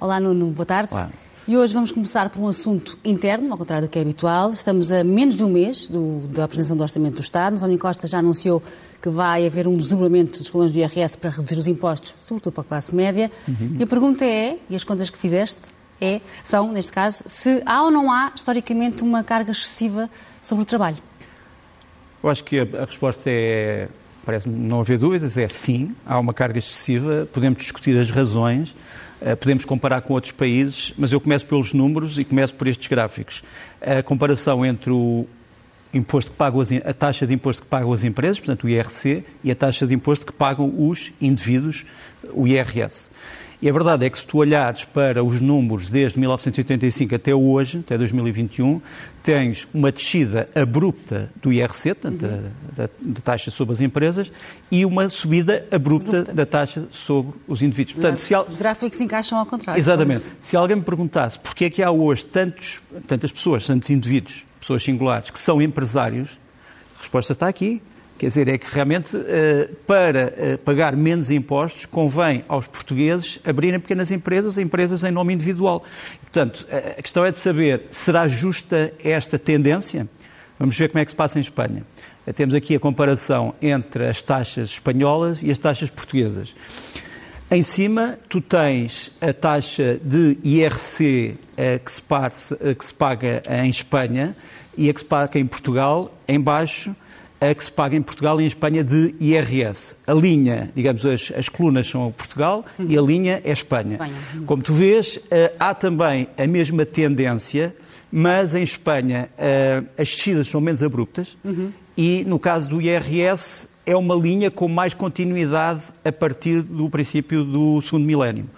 Olá, Nuno, boa tarde. Olá. E hoje vamos começar por um assunto interno, ao contrário do que é habitual. Estamos a menos de um mês do, da apresentação do Orçamento do Estado. António Costa já anunciou que vai haver um desdobramento dos colões do IRS para reduzir os impostos, sobretudo para a classe média. Uhum. E a pergunta é, e as contas que fizeste, é, são, neste caso, se há ou não há, historicamente, uma carga excessiva sobre o trabalho. Eu acho que a, a resposta é, parece não haver dúvidas, é sim, há uma carga excessiva, podemos discutir as razões, podemos comparar com outros países, mas eu começo pelos números e começo por estes gráficos. A comparação entre o imposto que pagam as, a taxa de imposto que pagam as empresas, portanto o IRC, e a taxa de imposto que pagam os indivíduos, o IRS. E a verdade é que se tu olhares para os números desde 1985 até hoje, até 2021, tens uma descida abrupta do IRC, portanto, uhum. da, da, da, taxa sobre as empresas, e uma subida abrupta, abrupta. da taxa sobre os indivíduos. Portanto, se al... Os gráficos se encaixam ao contrário. Exatamente. Se alguém me perguntasse porquê é que há hoje tantos, tantas pessoas, tantos indivíduos, pessoas singulares, que são empresários, a resposta está aqui. Quer dizer, é que realmente eh, para eh, pagar menos impostos convém aos portugueses abrirem pequenas empresas, empresas em nome individual. Portanto, a questão é de saber, será justa esta tendência? Vamos ver como é que se passa em Espanha. Eh, temos aqui a comparação entre as taxas espanholas e as taxas portuguesas. Em cima, tu tens a taxa de IRC que, se que se paga em Espanha e a que se paga em Portugal. Em baixo, a que se paga em Portugal e em Espanha de IRS. A linha, digamos, as, as colunas são Portugal uhum. e a linha é Espanha. Espanha. Uhum. Como tu vês, uh, há também a mesma tendência, mas em Espanha as descidas são menos abruptas uhum. e no caso do IRS é uma linha com mais continuidade a partir do princípio do segundo milénio.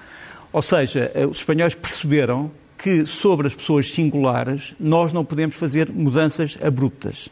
Ou seja, uh, os espanhóis perceberam que sobre as pessoas singulares nós não podemos fazer mudanças abruptas.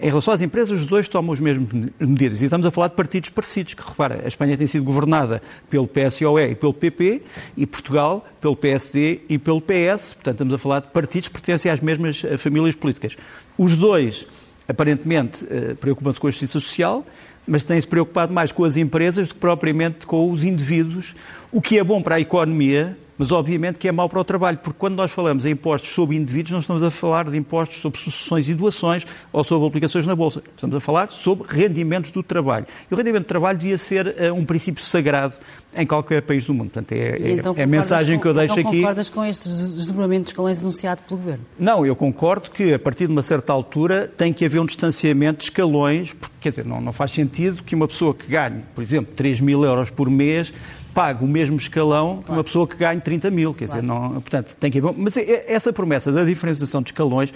Em relação às empresas, os dois tomam as mesmas medidas. E estamos a falar de partidos parecidos, que repara, a Espanha tem sido governada pelo PSOE e pelo PP, e Portugal pelo PSD e pelo PS. Portanto, estamos a falar de partidos que pertencem às mesmas eh, famílias políticas. Os dois, aparentemente, eh, preocupam-se com a justiça social, mas têm-se preocupado mais com as empresas do que propriamente com os indivíduos, o que é bom para a economia, mas obviamente que é mau para o trabalho, porque quando nós falamos em impostos sobre indivíduos, não estamos a falar de impostos sobre sucessões e doações ou sobre aplicações na Bolsa. Estamos a falar sobre rendimentos do trabalho. E o rendimento do trabalho devia ser uh, um princípio sagrado em qualquer país do mundo. Portanto, é, é, então, é a mensagem com, que eu deixo então aqui. concordas com estes desdobramentos de escalões anunciado pelo Governo? Não, eu concordo que a partir de uma certa altura tem que haver um distanciamento de escalões, porque, quer dizer, não, não faz sentido que uma pessoa que ganhe, por exemplo, 3 mil euros por mês pague o mesmo escalão que uma pessoa que ganhe 30 mil. Quer dizer, não, portanto, tem que haver. Mas essa promessa da diferenciação de escalões.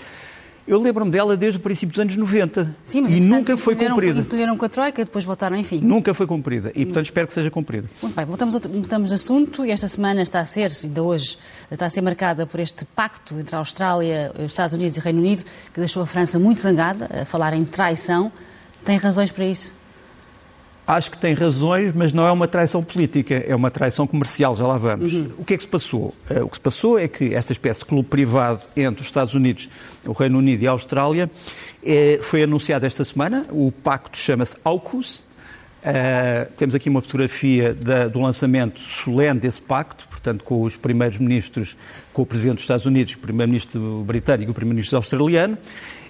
Eu lembro-me dela desde o princípio dos anos 90 Sim, mas, e nunca foi cumprida. Encolheram com a Troika, depois votaram, enfim. Nunca foi cumprida e, portanto, espero que seja cumprida. Muito bem, voltamos, voltamos de assunto e esta semana está a ser, ainda hoje, está a ser marcada por este pacto entre a Austrália, os Estados Unidos e o Reino Unido, que deixou a França muito zangada, a falar em traição. Tem razões para isso? Acho que tem razões, mas não é uma traição política, é uma traição comercial, já lá vamos. Uhum. O que é que se passou? Uh, o que se passou é que esta espécie de clube privado entre os Estados Unidos, o Reino Unido e a Austrália eh, foi anunciado esta semana. O pacto chama-se AUKUS. Uh, temos aqui uma fotografia da, do lançamento solene desse pacto, portanto, com os primeiros ministros, com o Presidente dos Estados Unidos, o Primeiro-Ministro britânico e o Primeiro-Ministro australiano.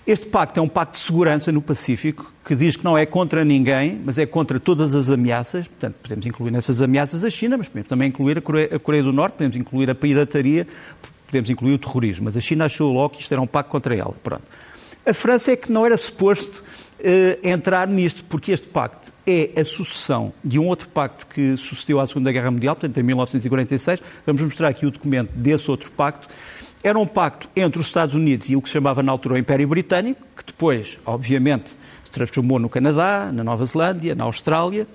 Este pacto é um pacto de segurança no Pacífico que diz que não é contra ninguém, mas é contra todas as ameaças. Portanto, podemos incluir nessas ameaças a China, mas podemos também incluir a Coreia, a Coreia do Norte, podemos incluir a pirataria, podemos incluir o terrorismo. Mas a China achou logo que isto era um pacto contra ela. Pronto. A França é que não era suposto uh, entrar nisto, porque este pacto é a sucessão de um outro pacto que sucedeu à Segunda Guerra Mundial, portanto, em 1946. Vamos mostrar aqui o documento desse outro pacto era um pacto entre os Estados Unidos e o que se chamava na altura o Império Britânico, que depois, obviamente, se transformou no Canadá, na Nova Zelândia, na Austrália.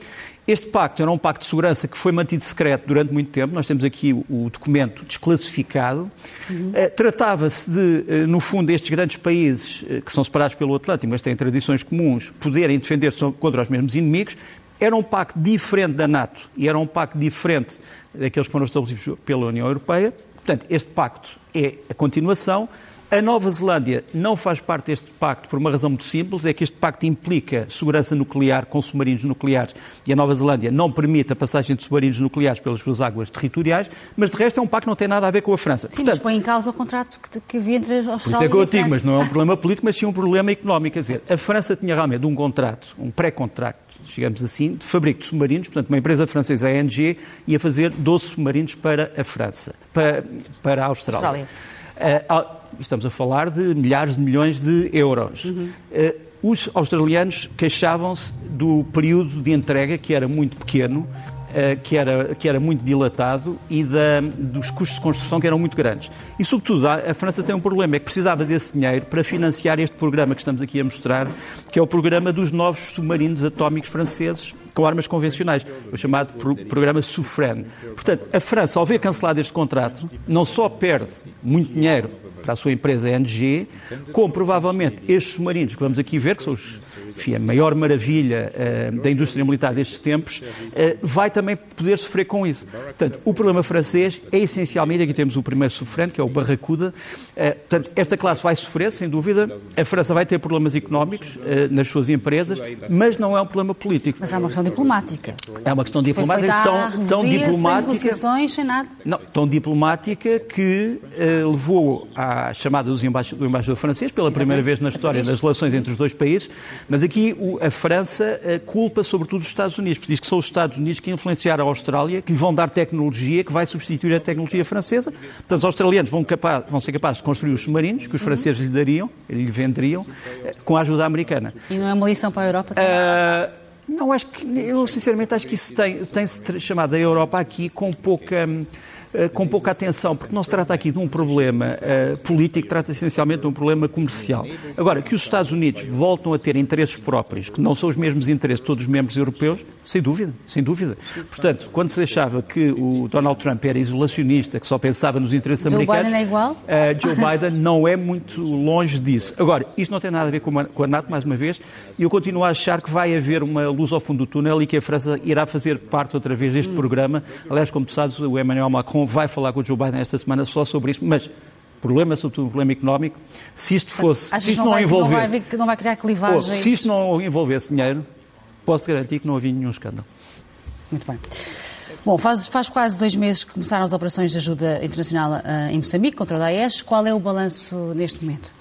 Este pacto era um pacto de segurança que foi mantido secreto durante muito tempo. Nós temos aqui o, documento desclassificado. Uhum. Uh, Tratava-se de, uh, no fundo, estes grandes países, uh, que são separados pelo Atlântico, mas têm tradições comuns, poderem defender-se contra os mesmos inimigos. Era um pacto diferente da NATO e era um pacto diferente daqueles que foram estabelecidos pela União Europeia. Portanto, este pacto é a continuação. A Nova Zelândia não faz parte deste pacto por uma razão muito simples, é que este pacto implica segurança nuclear com submarinos nucleares e a Nova Zelândia não permite a passagem de submarinos nucleares pelas suas águas territoriais, mas de resto é um pacto que não tem nada a ver com a França. Sim, Portanto, mas põe em causa o contrato que, que havia entre a Austrália por isso é que eu digo, mas não é um problema político, mas sim um problema económico. Quer dizer, a França tinha realmente um contrato, um pré-contrato, digamos assim, de fabrico de submarinos, portanto, uma empresa francesa, a ENG, ia fazer 12 submarinos para a França, para, para a Austrália. Austrália. Uh, estamos a falar de milhares de milhões de euros. Uhum. Uh, os australianos queixavam-se do período de entrega, que era muito pequeno, que, era, que era muito dilatado, e da, dos custos de construção, que eram muito grandes. E, sobretudo, a, a, França tem um problema, é que precisava desse dinheiro para financiar este programa que estamos aqui a mostrar, que é o programa dos novos submarinos atómicos franceses, com armas convencionais, o chamado pro programa Sufren. Portanto, a França, ao ver cancelado este contrato, não só perde muito dinheiro para a sua empresa NG, como provavelmente estes submarinos que vamos aqui ver, que são os, enfim, a maior maravilha uh, da indústria militar destes tempos, uh, vai também poder sofrer com isso. Portanto, o problema francês é essencialmente, aqui temos o primeiro sofrente, que é o Barracuda, uh, portanto, esta classe vai sofrer, sem dúvida, a França vai ter problemas económicos nas suas empresas, mas não é um problema político. Mas é uma questão diplomática. É uma questão diplomática tão, tão diplomática. Sem sem nada. Não, tão diplomática que levou à à chamada do embaixador francês, pela primeira vez na história das relações entre os dois países, mas aqui a França culpa sobretudo os Estados Unidos, porque diz que são os Estados Unidos que influenciaram a Austrália, que lhe vão dar tecnologia que vai substituir a tecnologia francesa. Portanto, os australianos vão, capaz, vão ser capazes de construir os submarinos que os franceses lhe dariam, lhe venderiam, eh, com a ajuda americana. E não é uma lição para a Europa? Uh, não, acho que, eu sinceramente acho que isso tem-se tem chamado a Europa aqui com pouca eh, com pouca atenção, porque não se trata aqui de um problema uh, político, trata-se essencialmente de um problema comercial. Agora, que os Estados Unidos voltam a ter interesses próprios, que não são os mesmos interesses de todos os membros europeus, sem dúvida, sem dúvida. Portanto, quando se achava que o Donald Trump era isolacionista, que só pensava nos interesses Joe americanos... Joe Biden é igual? Uh, Joe Biden não é muito longe disso. Agora, isto não tem nada a ver com a, com a NATO, mais uma vez, e eu continuo a achar que vai haver uma luz ao fundo do túnel e que a França irá fazer parte outra vez deste hum. programa. Aliás, como tu sabes, o Emmanuel Macron vai falar com o Joe Biden esta semana só sobre isso, mas problema, sobretudo um problema económico, se isto fosse, se isto não, não vai, envolvesse, não vai, não vai criar clivagens. se isto não envolvesse dinheiro, posso garantir que não havia nenhum escândalo. Muito bem. Bom, faz, faz quase dois meses que começaram as operações de ajuda internacional uh, em Moçambique contra o Daesh. Qual é o balanço neste momento?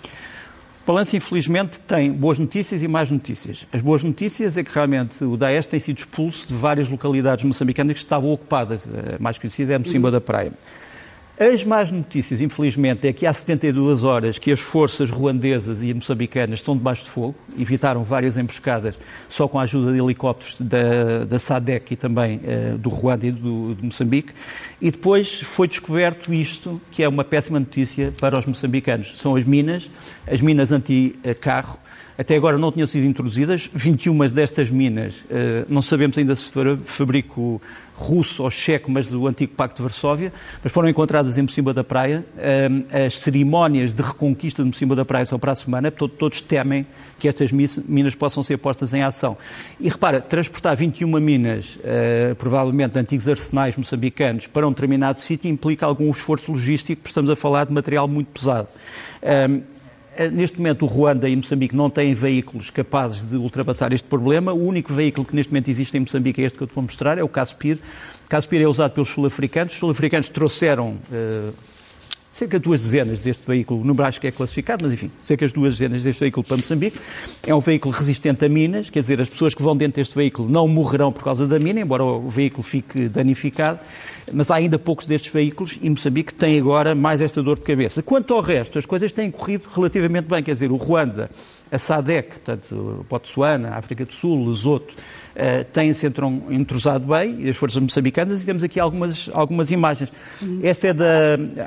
Balanço, infelizmente, tem boas notícias e más notícias. As boas notícias é que realmente o Daesh tem sido expulso de várias localidades moçambicanas que estavam ocupadas. A mais conhecida é a Mocimba da Praia. As más notícias, infelizmente, é que há 72 horas que as forças ruandesas e moçambicanas estão debaixo de fogo, evitaram várias emboscadas só com a ajuda de helicópteros da, da SADEC e também uh, do Ruanda e do, Moçambique, e depois foi descoberto isto, que é uma péssima notícia para os moçambicanos. São as minas, as minas anti-carro, até agora não tinham sido introduzidas. 21 destas minas, uh, não sabemos ainda se for fabrico russo ou checo, mas do antigo Pacto de Varsóvia, mas foram encontradas em Mocimba da Praia. As cerimónias de reconquista de Mocimba da Praia são para a semana, todos temem que estas minas possam ser postas em ação. E repara, transportar 21 minas, eh, provavelmente de antigos arsenais moçambicanos, para um determinado sítio implica algum esforço logístico, porque estamos a falar de material muito pesado. Eh, neste momento, o Ruanda e Moçambique não têm veículos capazes de ultrapassar este problema. O único veículo que neste momento existe em Moçambique é este que eu te vou mostrar, é o Caspir. O Caspir é usado pelos sul-africanos. Os sul-africanos trouxeram uh, cerca de duas dezenas deste veículo, o número acho que é classificado, mas enfim, cerca de duas dezenas deste veículo para Moçambique. É um veículo resistente a minas, quer dizer, as pessoas que vão dentro deste veículo não morrerão por causa da mina, embora o veículo fique danificado, mas há ainda poucos destes veículos e Moçambique tem agora mais esta dor de cabeça. Quanto ao resto, as coisas têm corrido relativamente bem, quer dizer, o Ruanda a SADEC, portanto, Botsuana, África do Sul, Lesoto, uh, têm-se entrosado bem, as forças moçambicanas, e temos aqui algumas, algumas imagens. Uhum. Esta é da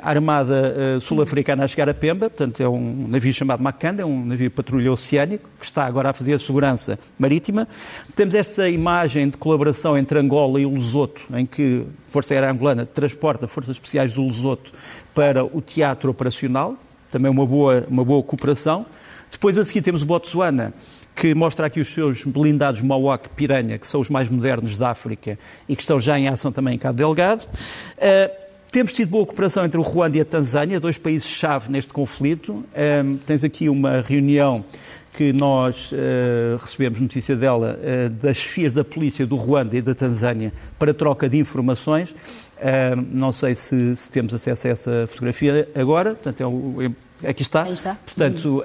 Armada uh, Sul-Africana a chegar a Pemba, portanto, é um navio chamado Macanda, é um navio patrulha oceânico, que está agora a fazer a segurança marítima. Temos esta imagem de colaboração entre Angola e Lesoto, em que a Força Aérea Angolana transporta forças especiais do Lesoto para o teatro operacional, também uma boa, uma boa cooperação. Depois a seguir temos o Botsuana, que mostra aqui os seus blindados Mawak Piranha, que são os mais modernos da África e que estão já em ação também em Cabo Delgado. Uh, temos tido boa cooperação entre o Ruanda e a Tanzânia, dois países-chave neste conflito. Um, tens aqui uma reunião que nós uh, recebemos notícia dela uh, das chefias da polícia do Ruanda e da Tanzânia para troca de informações. Uh, não sei se, se, temos acesso a essa fotografia agora, portanto, é o, aqui está. está. Portanto,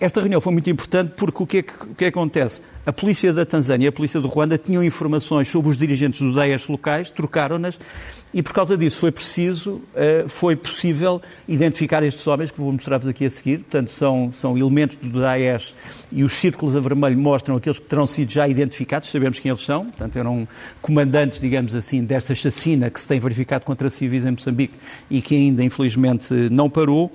esta reunião foi muito importante porque o que, é que, o que, é que acontece? A polícia da Tanzânia e a polícia do Ruanda tinham informações sobre os dirigentes do Daesh locais, trocaram-nas e por causa disso foi preciso, eh, foi possível identificar estes homens que vou mostrar-vos aqui a seguir. Portanto, são, são elementos do Daesh e os círculos a vermelho mostram aqueles que terão sido já identificados, sabemos quem eles são. Portanto, eram comandantes, digamos assim, desta chacina que se tem verificado contra civis em Moçambique e que ainda, infelizmente, não parou.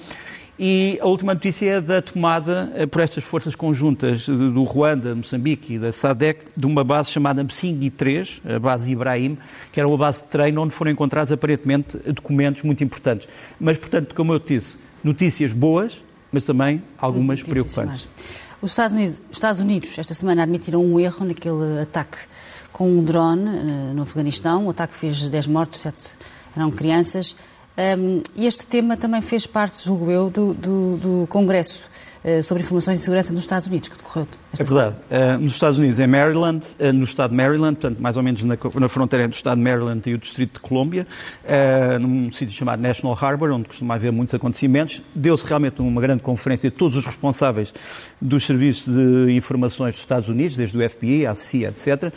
E a última notícia é da tomada eh, por estas forças conjuntas do Ruanda, Moçambique e da SADEC de uma base chamada Msingui 3, a base Ibrahim, que era uma base de treino onde foram encontrados aparentemente documentos muito importantes. Mas, portanto, como eu disse, notícias boas, mas também algumas preocupantes. Os Estados Unidos, Estados Unidos, esta semana, admitiram um erro naquele ataque com um drone eh, no Afeganistão. O ataque fez 10 mortos, 7 eram crianças. Um, este tema também fez parte, julgo eu, do, do, do Congresso uh, sobre Informações de Segurança nos Estados Unidos, que decorreu. É verdade. Uh, nos Estados Unidos, em Maryland, uh, no estado de Maryland, portanto, mais ou menos na, na, fronteira entre o estado de Maryland e o distrito de Colômbia, num sítio chamado National Harbor, onde costuma haver muitos acontecimentos, deu-se realmente uma grande conferência de todos os responsáveis dos serviços de informações dos Estados Unidos, desde o FBI, a CIA, etc.,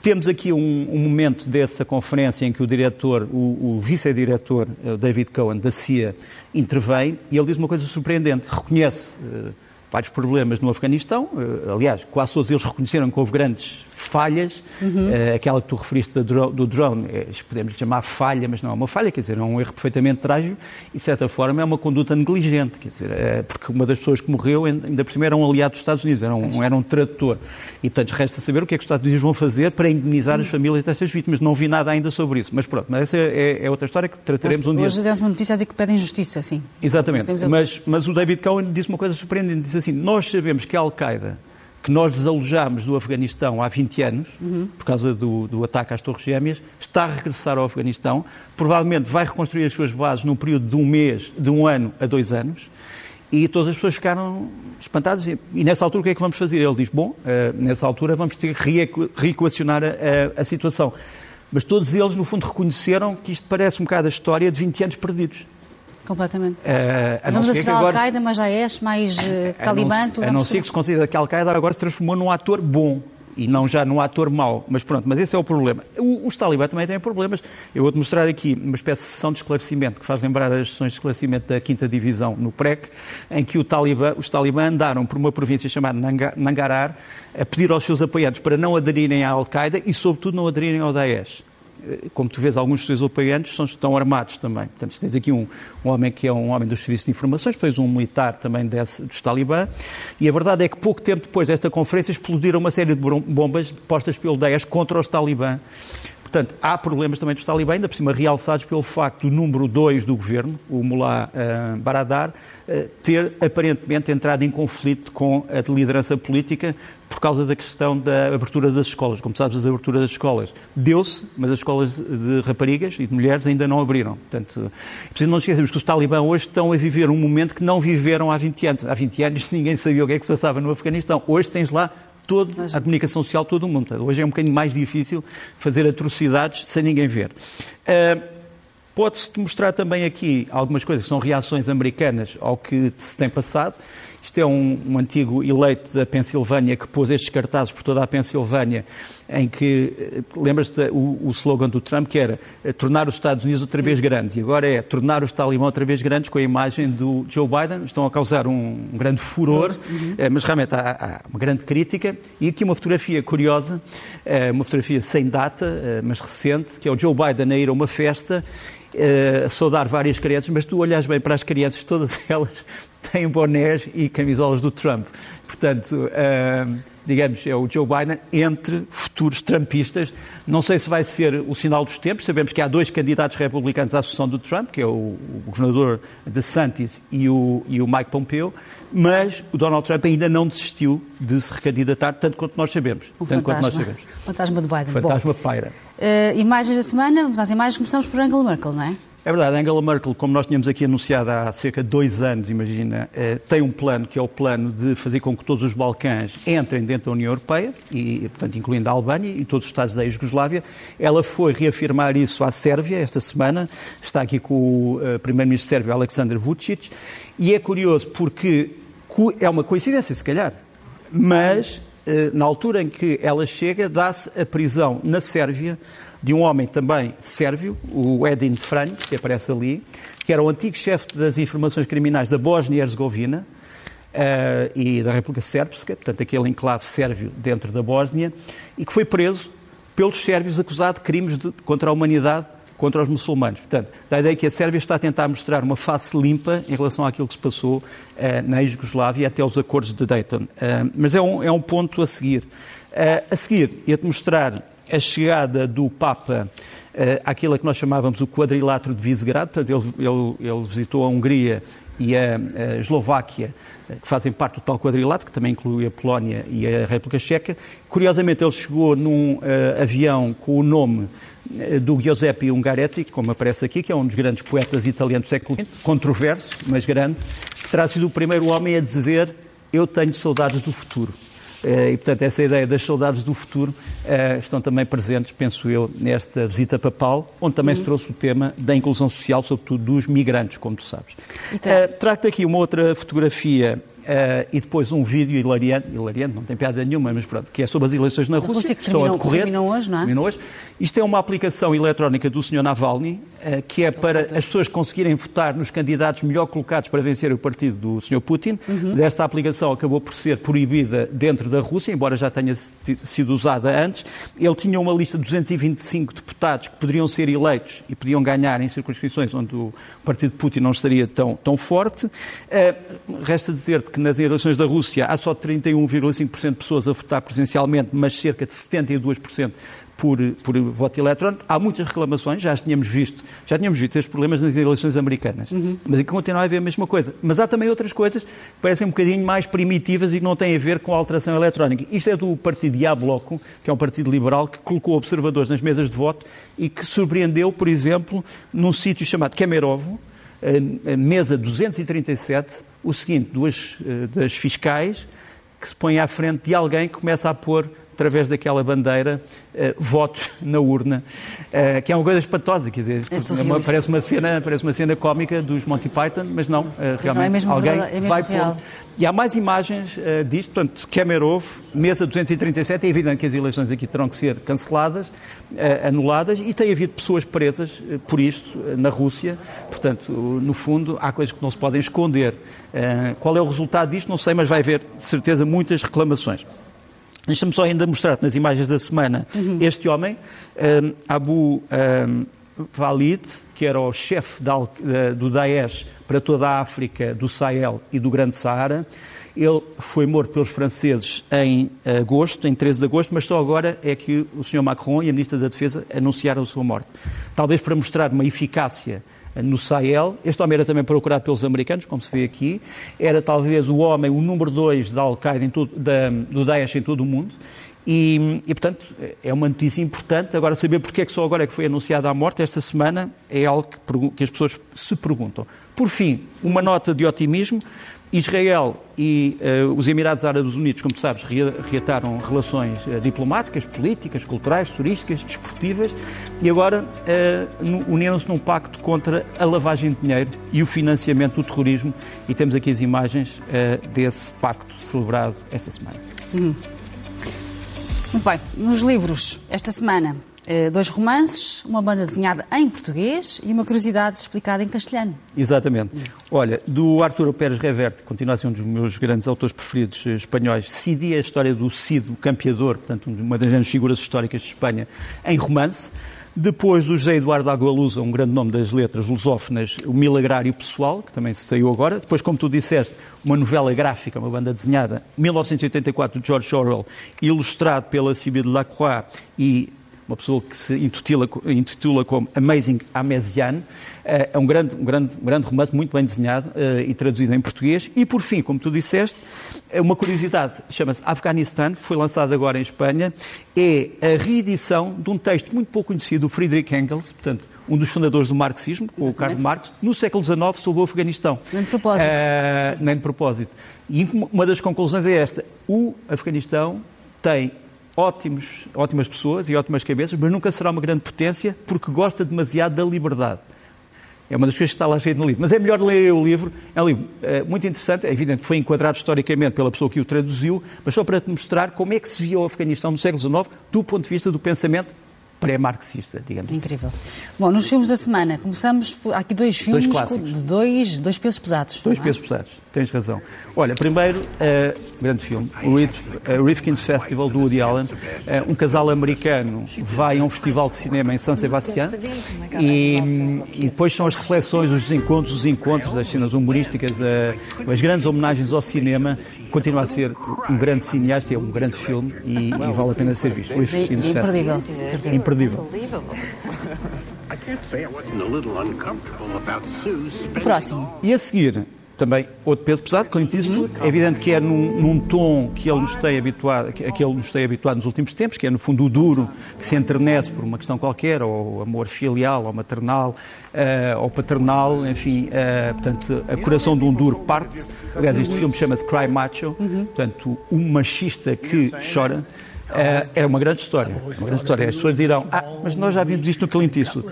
temos aqui um, um, momento dessa conferência em que o diretor, o, o vice-diretor uh, David Cohen, da CIA, intervém e ele diz uma coisa surpreendente. Reconhece uh, vários problemas no Afeganistão, uh, aliás, quase todos eles reconheceram que houve grandes falhas, uhum. uh, aquela que tu referiste do drone, é, podemos chamar falha, mas não é uma falha, quer dizer, é um erro perfeitamente trágico e, de certa forma, é uma conduta negligente, quer dizer, é, porque uma das pessoas que morreu, ainda por cima, era um aliado dos Estados Unidos, era um, era um tradutor. E, portanto, resta saber o que é que os Estados Unidos vão fazer para indemnizar uhum. as famílias dessas vítimas. Não vi nada ainda sobre isso, mas pronto, mas essa é, é outra história que trataremos um dia. Hoje demos uma notícia a dizer que pedem justiça, sim. Exatamente, mas, mas o David Cohen disse uma coisa surpreendente, disse assim, nós sabemos que a Al-Qaeda que nós desalojámos do Afeganistão há 20 anos, uhum. por causa do, do, ataque às Torres Gêmeas, está a regressar ao Afeganistão, provavelmente vai reconstruir as suas bases num período de um mês, de um ano a dois anos, e todas as pessoas ficaram espantadas. E, e nessa altura o que é que vamos fazer? Ele diz, bom, uh, nessa altura vamos ter que reequacionar a, a, a situação. Mas todos eles, no fundo, reconheceram que isto parece um bocado a história de 20 anos perdidos. Completamente. Uh, a Vamos associar agora... Al-Qaeda, mais Daesh, mais uh, Talibã, tudo A não ser que se considere que Al-Qaeda agora se transformou num ator bom e não já num ator mau. Mas pronto, mas esse é o problema. Os talibã também têm problemas. Eu vou-te mostrar aqui uma espécie de sessão de esclarecimento que faz lembrar as sessões de esclarecimento da 5 Divisão no PREC, em que talibã, os talibã andaram por uma província chamada Nangarar a pedir aos seus apoiantes para não aderirem à Al-Qaeda e, sobretudo, não aderirem ao Daesh. Como tu vês, alguns dos apoiantes são, estão armados também. Portanto, tens aqui um, um, homem que é um homem dos serviços de informações, depois um militar também desse, dos Talibã, e a verdade é que pouco tempo depois desta conferência explodiram uma série de bombas postas pelo Daesh contra os Talibã. Portanto, há problemas também dos talibã, ainda por cima realçados pelo facto do número 2 do governo, o Mullah uh, Baradar, uh, ter aparentemente entrado em conflito com a liderança política por causa da questão da abertura das escolas. Como sabes, a abertura das escolas deu-se, mas as escolas de raparigas e de mulheres ainda não abriram. Portanto, preciso não esquecermos que os talibã hoje estão a viver um momento que não viveram há 20 anos. Há 20 anos ninguém sabia o que é que se passava no Afeganistão. Hoje tens lá todo, Mas... a comunicação social todo o mundo. Hoje é um bocadinho mais difícil fazer atrocidades sem ninguém ver. Uh, Pode-se mostrar também aqui algumas coisas que são reações americanas ao que se tem passado. Isto é um, um, antigo eleito da Pensilvânia que pôs estes cartazes por toda a Pensilvânia, em que, eh, lembras-te o, o slogan do Trump, que era eh, tornar os Estados Unidos outra vez grandes, e agora é tornar os talibã outra vez grandes com a imagem do Joe Biden, estão a causar um, um grande furor, uhum. Eh, mas realmente há, há, uma grande crítica, e aqui uma fotografia curiosa, uma fotografia sem data, mas recente, que é o Joe Biden a ir a uma festa, a saudar várias crianças, mas tu olhas bem para as crianças, todas elas têm bonés e camisolas do Trump. Portanto, digamos, é o Joe Biden entre futuros trumpistas. Não sei se vai ser o sinal dos tempos. Sabemos que há dois candidatos republicanos à sucessão do Trump, que é o, o governador DeSantis e o, e o Mike Pompeo, mas o Donald Trump ainda não desistiu de se recandidatar, tanto quanto nós sabemos. O tanto fantasma. quanto nós sabemos. Fantasma do Biden. Fantasma Bom, paira. Uh, imagens da semana, vamos às imagens, começamos por Angela Merkel, não é? É verdade, Angela Merkel, como nós tínhamos aqui anunciado há cerca de dois anos, imagina, eh, tem um plano que é o plano de fazer com que todos os Balcãs entrem dentro da União Europeia, e, portanto, incluindo a Albânia e todos os Estados da Jugoslávia. Ela foi reafirmar isso à Sérvia esta semana, está aqui com o eh, primeiro-ministro sérvio Aleksandar Vucic, e é curioso porque é uma coincidência, se calhar, mas eh, na altura em que ela chega, dá-se a prisão na Sérvia de um homem também sérvio, o Edin Franj, que aparece ali, que era o antigo chefe das informações criminais da Bósnia e Herzegovina uh, e da República Sérbica, portanto, aquele enclave sérvio dentro da Bósnia, e que foi preso pelos sérvios acusado de crimes de, contra a humanidade contra os muçulmanos. Portanto, dá a ideia que a Sérvia está a tentar mostrar uma face limpa em relação àquilo que se passou uh, na Jugoslávia até aos acordos de Dayton. Uh, mas é um, é um ponto a seguir. Uh, a seguir, ia-te mostrar a chegada do Papa uh, àquilo que nós chamávamos o quadrilátero de Visegrado, portanto, ele, ele, ele visitou a Hungria e a, a, Eslováquia, eh, que fazem parte do tal quadrilátero, que também inclui a Polónia e a República Checa. Curiosamente, ele chegou num uh, avião com o nome do Giuseppe Ungaretti, como aparece aqui, que é um dos grandes poetas italianos do século XX, controverso, mas grande, que terá sido o primeiro homem a dizer eu tenho saudades do futuro. Eh, e, portanto, essa ideia das saudades do futuro eh, estão também presentes, penso eu, nesta visita papal, onde também uhum. se trouxe o tema da inclusão social, sobretudo dos migrantes, como tu sabes. Uh, Trago-te aqui uma outra fotografia Uh, e depois um vídeo hilariante, hilariante, não tem piada nenhuma, mas pronto, que é sobre as eleições na Rússia, que, que estão a decorrer. Terminam hoje, não é? Terminam hoje. Isto é uma aplicação eletrónica do Sr. Navalny, uh, que é para as pessoas conseguirem votar nos candidatos melhor colocados para vencer o partido do Sr. Putin. Uhum. Desta aplicação acabou por ser proibida dentro da Rússia, embora já tenha sido usada antes. Ele tinha uma lista de 225 deputados que poderiam ser eleitos e podiam ganhar em circunscrições onde o partido de Putin não estaria tão, tão forte. Uh, resta dizer que nas eleições da Rússia há só 31,5% de pessoas a votar presencialmente, mas cerca de 72% por, por voto eletrónico. Há muitas reclamações, já as tínhamos visto, já tínhamos visto estes problemas nas eleições americanas, uhum. mas aqui continua a haver a mesma coisa. Mas há também outras coisas que parecem um bocadinho mais primitivas e que não têm a ver com a alteração eletrónica. Isto é do partido Diabloco, que é um partido liberal que colocou observadores nas mesas de voto e que surpreendeu, por exemplo, num sítio chamado Kemerovo, a mesa 237, o seguinte, duas eh, das fiscais que se põem à frente de alguém que começa a pôr através daquela bandeira, uh, votos na urna, uh, que é uma coisa espantosa, quer dizer, é uma, parece, uma cena, parece uma cena cómica dos Monty Python, mas não, uh, realmente não é alguém verdade, é vai real. pôr. E há mais imagens uh, disto, portanto, Kemerov, mesa 237, é evidente que as eleições aqui terão que ser canceladas, anuladas, e tem havido pessoas presas por isto na Rússia, portanto, no fundo, há coisas que não se podem esconder. qual é o resultado disto? Não sei, mas vai haver, de certeza, muitas reclamações. Deixa-me só ainda mostrar-te nas imagens da semana uhum. este homem, um, Abu um, Walid, que era o chefe do Daesh para toda a África, do Sahel e do Grande Saara. Ele foi morto pelos franceses em agosto, em 13 de agosto, mas só agora é que o Sr. Macron e a Ministra da Defesa anunciaram a sua morte. Talvez para mostrar uma eficácia no Sahel. Este homem era também procurado pelos americanos, como se vê aqui. Era talvez o homem, o número dois da Al-Qaeda, do Daesh em todo o mundo. E, e, portanto, é uma notícia importante. Agora, saber porque é que só agora é que foi anunciada a morte esta semana é algo que, que as pessoas se perguntam. Por fim, uma nota de otimismo. Israel e uh, os Emirados Árabes Unidos, como sabes, reataram relações uh, diplomáticas, políticas, culturais, turísticas, desportivas e agora uh, uniram-se num pacto contra a lavagem de dinheiro e o financiamento do terrorismo. E temos aqui as imagens desse pacto celebrado esta semana. Hum. Muito bem, nos livros, esta semana, eh, dois romances, uma banda desenhada em português e uma curiosidade explicada em castelhano. Exatamente. Olha, do Arturo Pérez Reverte, continua a ser um dos meus grandes autores preferidos eh, espanhóis, Cidi, a história do Cid, o campeador, portanto, uma das grandes figuras históricas de Espanha, em romance. Depois do José Eduardo Agualusa, um grande nome das letras lusófonas, o Milagrário Pessoal, que também saiu agora. Depois, como tu disseste, uma novela gráfica, uma banda desenhada, 1984, de George Orwell, ilustrado pela Sibylle Lacroix e uma pessoa que se intitula, intitula como Amazing Amesian. É um grande, um grande, um grande romance, muito bem desenhado e traduzido em português. E, por fim, como tu disseste, uma curiosidade, chama-se Afghanistan, foi lançado agora em Espanha, é a reedição de um texto muito pouco conhecido do Friedrich Engels, portanto, um dos fundadores do marxismo, o Karl Marx, no século XIX sobre o Afeganistão. Nem de propósito. Uh, nem de propósito. E uma das conclusões é esta: o Afeganistão tem ótimos, ótimas pessoas e ótimas cabeças, mas nunca será uma grande potência porque gosta demasiado da liberdade. É uma das coisas que está lá cheio no livro. Mas é melhor ler o livro. É um livro é, muito interessante. É evidente que foi enquadrado historicamente pela pessoa que o traduziu, mas só para te mostrar como é que se via o Afeganistão no século XIX do ponto de vista do pensamento pré-marxista, digamos assim. Incrível. assim. Bom, nos filmes da semana, começamos por, há aqui dois filmes dois de dois, dois pesos pesados. Dois é? pesos pesados, tens razão. Olha, primeiro, uh, grande filme, o uh, Rifkin's Festival, do Woody Allen. Uh, um casal americano vai a um festival de cinema em São Sebastião e, e, depois são as reflexões, os desencontros, os encontros, as cenas humorísticas, uh, as grandes homenagens ao cinema. Continua a ser um grande cineasta, é um grande filme e, e vale a pena ser visto. Rifkin's Imperdível, certeza imperdível. Próximo. E a seguir, também outro peso pesado, Clint Eastwood. É evidente que é num, num, tom que ele nos tem habituado, que, que ele nos tem habituado nos últimos tempos, que é no fundo o duro, que se enternece por uma questão qualquer, ou amor filial, ou maternal, uh, ou paternal, enfim, uh, portanto, a coração de um duro parte-se. Aliás, este filme chama-se Cry Macho, uhum. portanto, um machista que chora. É, é uma grande história. Uma grande história. As pessoas dirão, ah, mas nós já vimos isto no Clint Eastwood.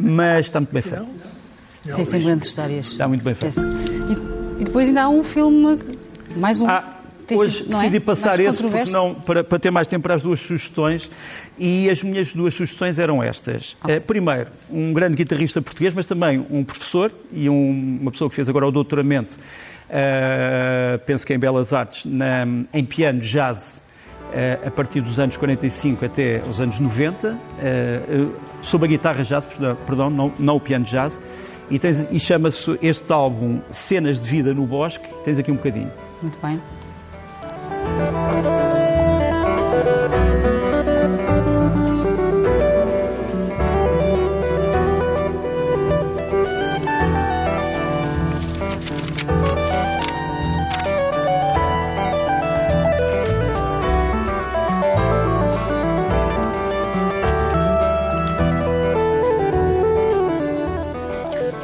Mas está muito bem feito. Tem sempre grandes histórias. Está muito bem feito. E, e depois ainda há um filme, mais um. Ah, hoje sido, decidi é? passar mais esse não, para, para, ter mais tempo para as duas sugestões e as minhas duas sugestões eram estas. Okay. Uh, primeiro, um grande guitarrista português, mas também um professor e um, uma pessoa que fez agora o doutoramento, uh, penso que em Belas Artes, na, em piano jazz eh, a partir dos anos 45 até os anos 90, eh, eh, sob a guitarra jazz, perdão, não, não o piano jazz, e, e chama-se este álbum Cenas de Vida no Bosque. Tens aqui um bocadinho. Muito bem.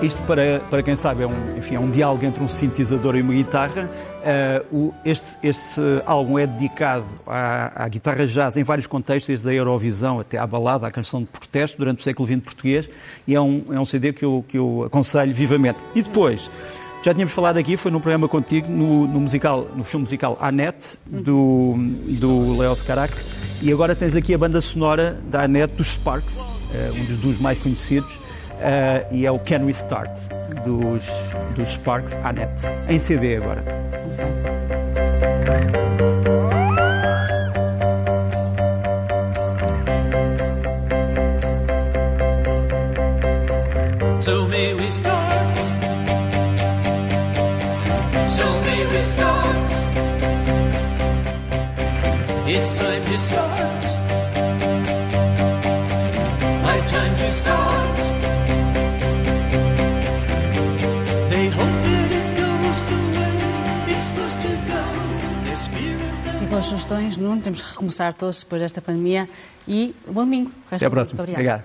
Isto, para, para quem sabe, é um, enfim, é um diálogo entre um sintetizador e uma guitarra. Uh, o, este, este álbum é dedicado à, à, guitarra jazz em vários contextos, desde a Eurovisão até à balada, à canção de protesto, durante o século XX português, e é um, é um CD que eu, que eu aconselho vivamente. E depois, já tínhamos falado aqui, foi num programa contigo, no, no musical, no filme musical Annette, do, do Leo Carax, e agora tens aqui a banda sonora da Annette dos Sparks, uh, um dos, dos mais conhecidos, Uh, e é o Can We Start dos, dos Sparks à em CD agora. So may we start. So may we start. It's time to start. Boas sugestões, Nuno. Temos que recomeçar todos depois desta pandemia. E bom domingo. Até a próxima. Obrigado.